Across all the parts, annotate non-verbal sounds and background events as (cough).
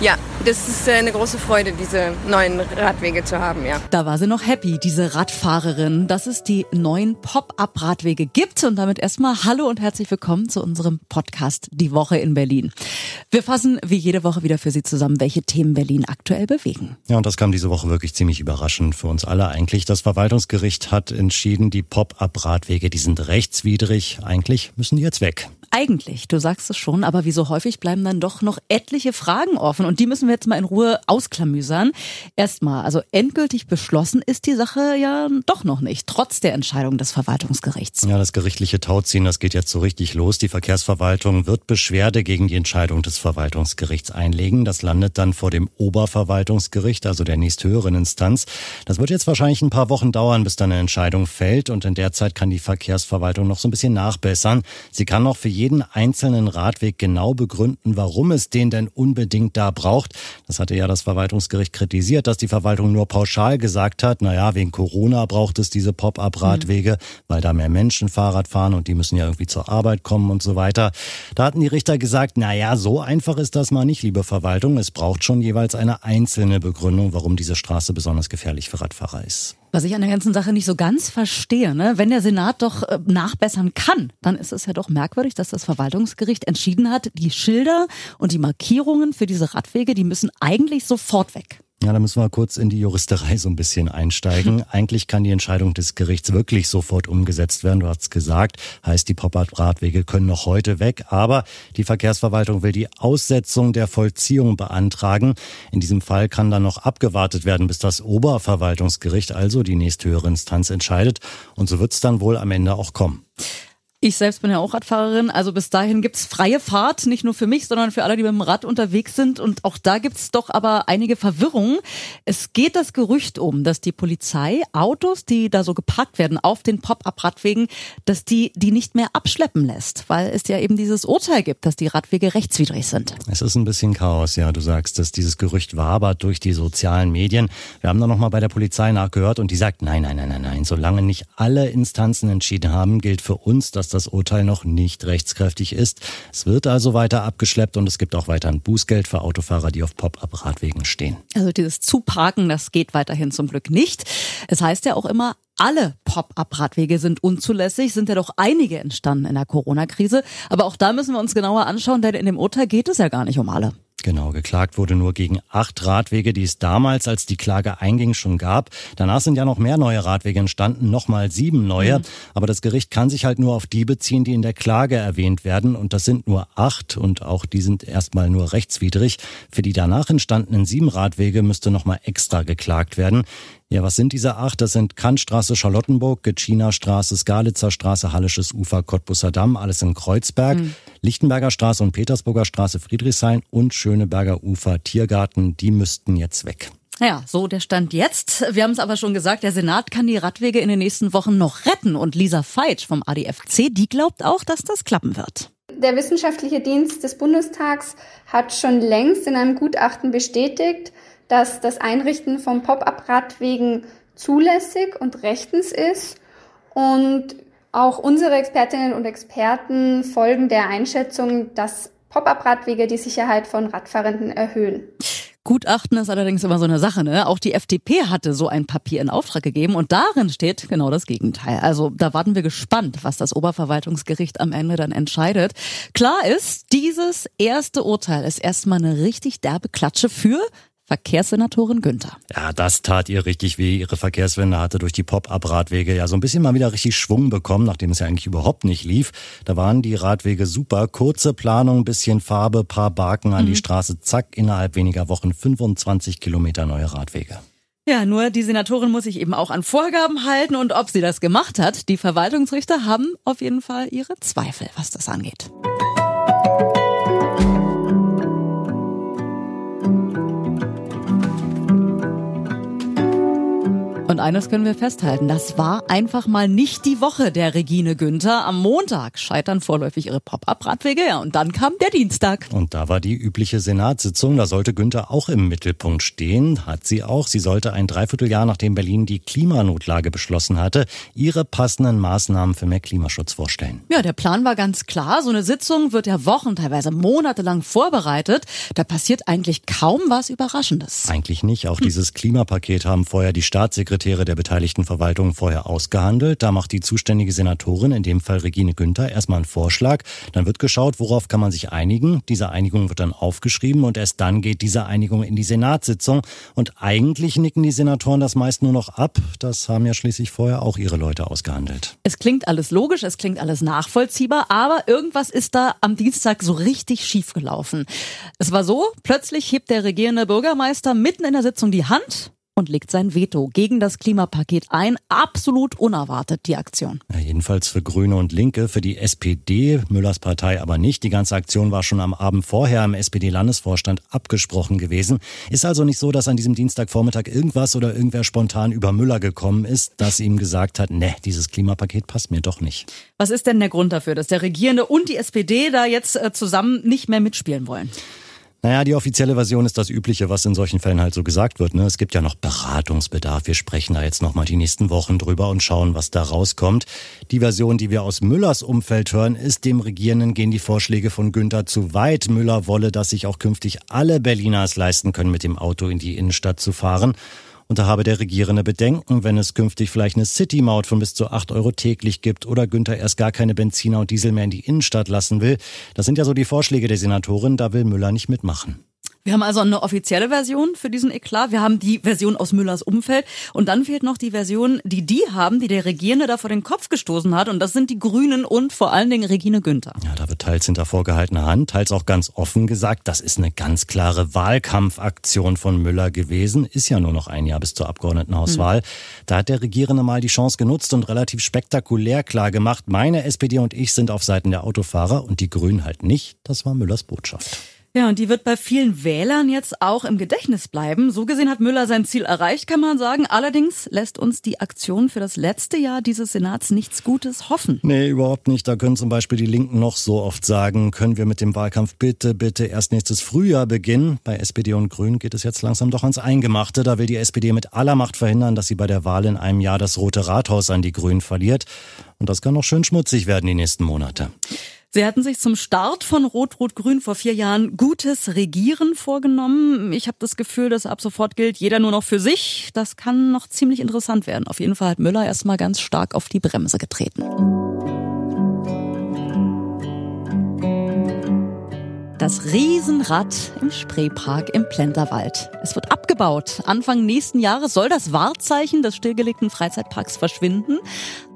Ja, das ist äh, eine große Freude, diese neuen Radwege zu haben, ja. Da war sie noch happy, diese Radfahrerin, dass es die neuen Pop-up-Radwege gibt. Und damit erstmal Hallo und herzlich willkommen zu unserem Podcast Die Woche in Berlin. Wir fassen wie jede Woche wieder für Sie zusammen, welche Themen Berlin aktuell bewegen. Ja, und das kam diese Woche wirklich ziemlich überraschend für uns alle eigentlich. Das Verwaltungsgericht hat entschieden, die Pop-up-Radwege, die sind rechtswidrig. Eigentlich müssen die jetzt weg. Eigentlich, du sagst es schon, aber wie so häufig bleiben dann doch noch etliche Fragen offen und die müssen wir jetzt mal in Ruhe ausklamüsern. Erstmal, also endgültig beschlossen ist die Sache ja doch noch nicht, trotz der Entscheidung des Verwaltungsgerichts. Ja, das gerichtliche Tauziehen, das geht jetzt so richtig los. Die Verkehrsverwaltung wird Beschwerde gegen die Entscheidung des Verwaltungsgerichts einlegen. Das landet dann vor dem Oberverwaltungsgericht, also der nächsthöheren Instanz. Das wird jetzt wahrscheinlich ein paar Wochen dauern, bis dann eine Entscheidung fällt und in der Zeit kann die Verkehrsverwaltung noch so ein bisschen nachbessern. Sie kann noch für jeden einzelnen Radweg genau begründen, warum es den denn unbedingt da braucht. Das hatte ja das Verwaltungsgericht kritisiert, dass die Verwaltung nur pauschal gesagt hat, naja, wegen Corona braucht es diese Pop-up-Radwege, mhm. weil da mehr Menschen Fahrrad fahren und die müssen ja irgendwie zur Arbeit kommen und so weiter. Da hatten die Richter gesagt, naja, so einfach ist das mal nicht, liebe Verwaltung. Es braucht schon jeweils eine einzelne Begründung, warum diese Straße besonders gefährlich für Radfahrer ist. Was ich an der ganzen Sache nicht so ganz verstehe, ne? wenn der Senat doch äh, nachbessern kann, dann ist es ja doch merkwürdig, dass das Verwaltungsgericht entschieden hat, die Schilder und die Markierungen für diese Radwege, die müssen eigentlich sofort weg. Ja, da müssen wir kurz in die Juristerei so ein bisschen einsteigen. (laughs) Eigentlich kann die Entscheidung des Gerichts wirklich sofort umgesetzt werden. Du hast gesagt, heißt die Pop-Up-Radwege können noch heute weg. Aber die Verkehrsverwaltung will die Aussetzung der Vollziehung beantragen. In diesem Fall kann dann noch abgewartet werden, bis das Oberverwaltungsgericht, also die nächsthöhere Instanz, entscheidet. Und so wird es dann wohl am Ende auch kommen. Ich selbst bin ja auch Radfahrerin, also bis dahin gibt's freie Fahrt, nicht nur für mich, sondern für alle, die mit dem Rad unterwegs sind. Und auch da gibt's doch aber einige Verwirrungen. Es geht das Gerücht um, dass die Polizei Autos, die da so geparkt werden auf den Pop-up-Radwegen, dass die die nicht mehr abschleppen lässt, weil es ja eben dieses Urteil gibt, dass die Radwege rechtswidrig sind. Es ist ein bisschen Chaos, ja. Du sagst, dass dieses Gerücht wabert durch die sozialen Medien. Wir haben da nochmal bei der Polizei nachgehört und die sagt, nein, nein, nein, nein, nein. Solange nicht alle Instanzen entschieden haben, gilt für uns, dass das Urteil noch nicht rechtskräftig ist. Es wird also weiter abgeschleppt und es gibt auch weiter Bußgeld für Autofahrer, die auf Pop-up-Radwegen stehen. Also dieses Zuparken, das geht weiterhin zum Glück nicht. Es heißt ja auch immer, alle Pop-up-Radwege sind unzulässig, sind ja doch einige entstanden in der Corona-Krise. Aber auch da müssen wir uns genauer anschauen, denn in dem Urteil geht es ja gar nicht um alle. Genau, geklagt wurde nur gegen acht Radwege, die es damals, als die Klage einging, schon gab. Danach sind ja noch mehr neue Radwege entstanden, nochmal sieben neue. Mhm. Aber das Gericht kann sich halt nur auf die beziehen, die in der Klage erwähnt werden. Und das sind nur acht und auch die sind erstmal nur rechtswidrig. Für die danach entstandenen sieben Radwege müsste nochmal extra geklagt werden. Ja, was sind diese acht? Das sind Kantstraße, Charlottenburg, Gecina Straße, Skalitzer Straße, Hallisches Ufer, Cottbusser Damm, alles in Kreuzberg, mhm. Lichtenberger Straße und Petersburger Straße, Friedrichshain und Schöneberger Ufer, Tiergarten, die müssten jetzt weg. Ja, so der Stand jetzt. Wir haben es aber schon gesagt, der Senat kann die Radwege in den nächsten Wochen noch retten. Und Lisa Feitsch vom ADFC, die glaubt auch, dass das klappen wird. Der wissenschaftliche Dienst des Bundestags hat schon längst in einem Gutachten bestätigt, dass das Einrichten von Pop-up-Radwegen zulässig und rechtens ist und auch unsere Expertinnen und Experten folgen der Einschätzung, dass Pop-up-Radwege die Sicherheit von Radfahrenden erhöhen. Gutachten ist allerdings immer so eine Sache, ne? Auch die FDP hatte so ein Papier in Auftrag gegeben und darin steht genau das Gegenteil. Also da warten wir gespannt, was das Oberverwaltungsgericht am Ende dann entscheidet. Klar ist, dieses erste Urteil ist erstmal eine richtig derbe Klatsche für Verkehrssenatorin Günther. Ja, das tat ihr richtig weh. Ihre Verkehrswende hatte durch die Pop-up-Radwege ja so ein bisschen mal wieder richtig Schwung bekommen, nachdem es ja eigentlich überhaupt nicht lief. Da waren die Radwege super. Kurze Planung, bisschen Farbe, paar Barken an mhm. die Straße, zack, innerhalb weniger Wochen 25 Kilometer neue Radwege. Ja, nur die Senatorin muss sich eben auch an Vorgaben halten und ob sie das gemacht hat. Die Verwaltungsrichter haben auf jeden Fall ihre Zweifel, was das angeht. Und eines können wir festhalten, das war einfach mal nicht die Woche der Regine Günther. Am Montag scheitern vorläufig ihre Pop-up-Radwege, ja, und dann kam der Dienstag. Und da war die übliche Senatssitzung, da sollte Günther auch im Mittelpunkt stehen, hat sie auch. Sie sollte ein Dreivierteljahr, nachdem Berlin die Klimanotlage beschlossen hatte, ihre passenden Maßnahmen für mehr Klimaschutz vorstellen. Ja, der Plan war ganz klar. So eine Sitzung wird ja Wochen, teilweise monatelang vorbereitet. Da passiert eigentlich kaum was Überraschendes. Eigentlich nicht. Auch dieses Klimapaket haben vorher die Staatssekretäre Staatssekretäre der beteiligten Verwaltungen vorher ausgehandelt. Da macht die zuständige Senatorin, in dem Fall Regine Günther, erstmal einen Vorschlag. Dann wird geschaut, worauf kann man sich einigen. Diese Einigung wird dann aufgeschrieben und erst dann geht diese Einigung in die Senatssitzung. Und eigentlich nicken die Senatoren das meist nur noch ab. Das haben ja schließlich vorher auch ihre Leute ausgehandelt. Es klingt alles logisch, es klingt alles nachvollziehbar, aber irgendwas ist da am Dienstag so richtig schief gelaufen. Es war so, plötzlich hebt der regierende Bürgermeister mitten in der Sitzung die Hand und legt sein Veto gegen das Klimapaket ein. Absolut unerwartet die Aktion. Ja, jedenfalls für Grüne und Linke, für die SPD, Müllers Partei aber nicht. Die ganze Aktion war schon am Abend vorher im SPD-Landesvorstand abgesprochen gewesen. Ist also nicht so, dass an diesem Dienstagvormittag irgendwas oder irgendwer spontan über Müller gekommen ist, dass ihm gesagt hat, ne, dieses Klimapaket passt mir doch nicht. Was ist denn der Grund dafür, dass der Regierende und die SPD da jetzt äh, zusammen nicht mehr mitspielen wollen? Naja, die offizielle Version ist das Übliche, was in solchen Fällen halt so gesagt wird. Ne? Es gibt ja noch Beratungsbedarf. Wir sprechen da jetzt nochmal die nächsten Wochen drüber und schauen, was da rauskommt. Die Version, die wir aus Müllers Umfeld hören, ist, dem Regierenden gehen die Vorschläge von Günther zu weit. Müller wolle, dass sich auch künftig alle Berliner es leisten können, mit dem Auto in die Innenstadt zu fahren. Und da habe der Regierende Bedenken, wenn es künftig vielleicht eine City-Maut von bis zu acht Euro täglich gibt oder Günther erst gar keine Benziner und Diesel mehr in die Innenstadt lassen will. Das sind ja so die Vorschläge der Senatorin, da will Müller nicht mitmachen. Wir haben also eine offizielle Version für diesen Eklat. Wir haben die Version aus Müllers Umfeld. Und dann fehlt noch die Version, die die haben, die der Regierende da vor den Kopf gestoßen hat. Und das sind die Grünen und vor allen Dingen Regine Günther. Ja, da wird teils hinter vorgehaltener Hand, teils auch ganz offen gesagt, das ist eine ganz klare Wahlkampfaktion von Müller gewesen. Ist ja nur noch ein Jahr bis zur Abgeordnetenhauswahl. Hm. Da hat der Regierende mal die Chance genutzt und relativ spektakulär klar gemacht, meine SPD und ich sind auf Seiten der Autofahrer und die Grünen halt nicht. Das war Müllers Botschaft. Ja, und die wird bei vielen Wählern jetzt auch im Gedächtnis bleiben. So gesehen hat Müller sein Ziel erreicht, kann man sagen. Allerdings lässt uns die Aktion für das letzte Jahr dieses Senats nichts Gutes hoffen. Nee, überhaupt nicht. Da können zum Beispiel die Linken noch so oft sagen, können wir mit dem Wahlkampf bitte, bitte erst nächstes Frühjahr beginnen. Bei SPD und Grünen geht es jetzt langsam doch ans Eingemachte. Da will die SPD mit aller Macht verhindern, dass sie bei der Wahl in einem Jahr das Rote Rathaus an die Grünen verliert. Und das kann noch schön schmutzig werden die nächsten Monate. Sie hatten sich zum Start von Rot-Rot-Grün vor vier Jahren gutes Regieren vorgenommen. Ich habe das Gefühl, dass ab sofort gilt, jeder nur noch für sich. Das kann noch ziemlich interessant werden. Auf jeden Fall hat Müller erstmal ganz stark auf die Bremse getreten. Das Riesenrad im Spreepark im Plenterwald. Es wird abgebaut. Anfang nächsten Jahres soll das Wahrzeichen des stillgelegten Freizeitparks verschwinden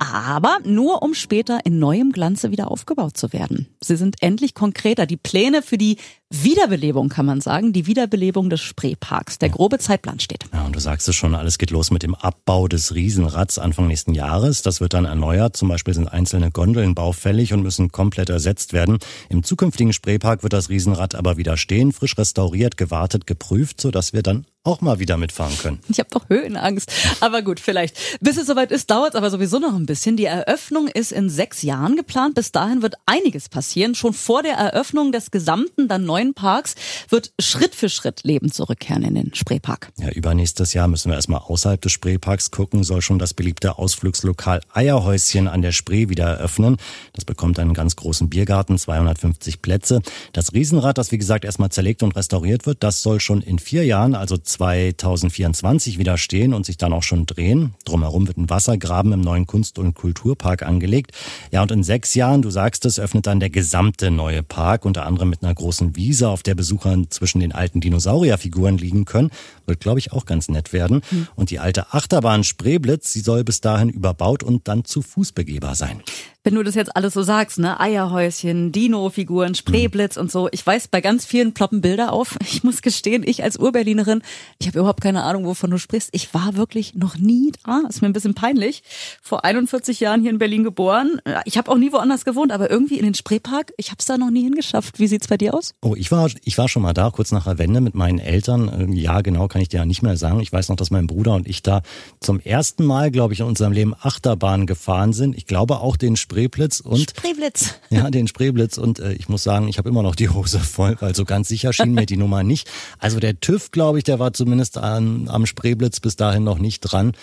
aber nur um später in neuem Glanze wieder aufgebaut zu werden. Sie sind endlich konkreter. Die Pläne für die Wiederbelebung, kann man sagen, die Wiederbelebung des Spreeparks. Der grobe Zeitplan steht. Ja, und du sagst es schon, alles geht los mit dem Abbau des Riesenrads Anfang nächsten Jahres. Das wird dann erneuert. Zum Beispiel sind einzelne Gondeln baufällig und müssen komplett ersetzt werden. Im zukünftigen Spreepark wird das Riesenrad aber wieder stehen, frisch restauriert, gewartet, geprüft, sodass wir dann auch mal wieder mitfahren können. Ich habe doch Höhenangst. Aber gut, vielleicht. Bis es soweit ist, dauert es aber sowieso noch ein bisschen. Die Eröffnung ist in sechs Jahren geplant. Bis dahin wird einiges passieren. Schon vor der Eröffnung des gesamten dann neuen Parks wird Schritt für Schritt Leben zurückkehren in den Spreepark. Ja, übernächstes Jahr müssen wir erstmal außerhalb des Spreeparks gucken. Soll schon das beliebte Ausflugslokal Eierhäuschen an der Spree wieder eröffnen. Das bekommt einen ganz großen Biergarten, 250 Plätze. Das Riesenrad, das wie gesagt erstmal zerlegt und restauriert wird, das soll schon in vier Jahren, also 2024 wieder stehen und sich dann auch schon drehen. Drumherum wird ein Wassergraben im neuen Kunst- und Kulturpark angelegt. Ja, und in sechs Jahren, du sagst es, öffnet dann der gesamte neue Park, unter anderem mit einer großen Wiese, auf der Besucher zwischen den alten Dinosaurierfiguren liegen können. Wird, glaube ich, auch ganz nett werden. Mhm. Und die alte Achterbahn Spreeblitz, sie soll bis dahin überbaut und dann zu Fuß begehbar sein wenn du das jetzt alles so sagst, ne? Eierhäuschen, Dino-Figuren, Spreeblitz und so. Ich weiß, bei ganz vielen ploppen Bilder auf. Ich muss gestehen, ich als Urberlinerin, ich habe überhaupt keine Ahnung, wovon du sprichst. Ich war wirklich noch nie da. Ist mir ein bisschen peinlich. Vor 41 Jahren hier in Berlin geboren. Ich habe auch nie woanders gewohnt, aber irgendwie in den Spreepark, ich habe es da noch nie hingeschafft. Wie sieht's bei dir aus? Oh, ich war, ich war schon mal da, kurz nach der Wende mit meinen Eltern. Ja, genau, kann ich dir ja nicht mehr sagen. Ich weiß noch, dass mein Bruder und ich da zum ersten Mal, glaube ich, in unserem Leben Achterbahn gefahren sind. Ich glaube auch den Spreeblitz und Spreeblitz. (laughs) Ja, den Spreeblitz und äh, ich muss sagen, ich habe immer noch die Hose voll, weil so ganz sicher schien mir die (laughs) Nummer nicht. Also der TÜV, glaube ich, der war zumindest an, am Spreeblitz bis dahin noch nicht dran.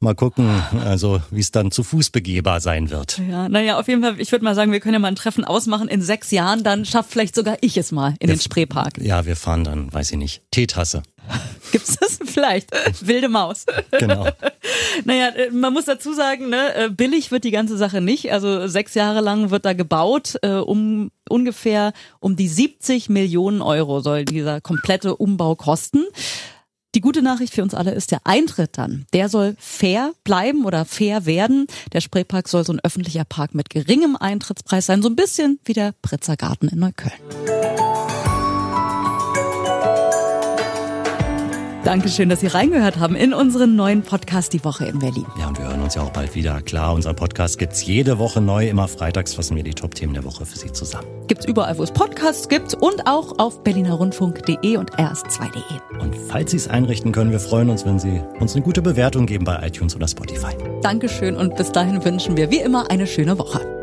Mal gucken, also wie es dann zu Fuß begehbar sein wird. Ja, naja, auf jeden Fall, ich würde mal sagen, wir können ja mal ein Treffen ausmachen in sechs Jahren, dann schafft vielleicht sogar ich es mal in den Spreepark. Ja, wir fahren dann, weiß ich nicht, Teetasse. (laughs) Gibt's das vielleicht? Wilde Maus. Genau. (laughs) naja, äh, man muss dazu sagen, ne, äh, billig wird die ganze Sache nicht. Also sechs Jahre lang wird da gebaut, äh, um ungefähr um die 70 Millionen Euro soll dieser komplette Umbau kosten. Die gute Nachricht für uns alle ist, der Eintritt dann, der soll fair bleiben oder fair werden. Der Spreepark soll so ein öffentlicher Park mit geringem Eintrittspreis sein, so ein bisschen wie der Pritzer Garten in Neukölln. Dankeschön, dass Sie reingehört haben in unseren neuen Podcast Die Woche in Berlin. Ja, und wir hören uns ja auch bald wieder. Klar, unser Podcast gibt's jede Woche neu. Immer freitags fassen wir die Top-Themen der Woche für Sie zusammen. Gibt's überall, wo es Podcasts gibt und auch auf berlinerrundfunk.de und rs2.de. Und falls Sie es einrichten können, wir freuen uns, wenn Sie uns eine gute Bewertung geben bei iTunes oder Spotify. Dankeschön und bis dahin wünschen wir wie immer eine schöne Woche.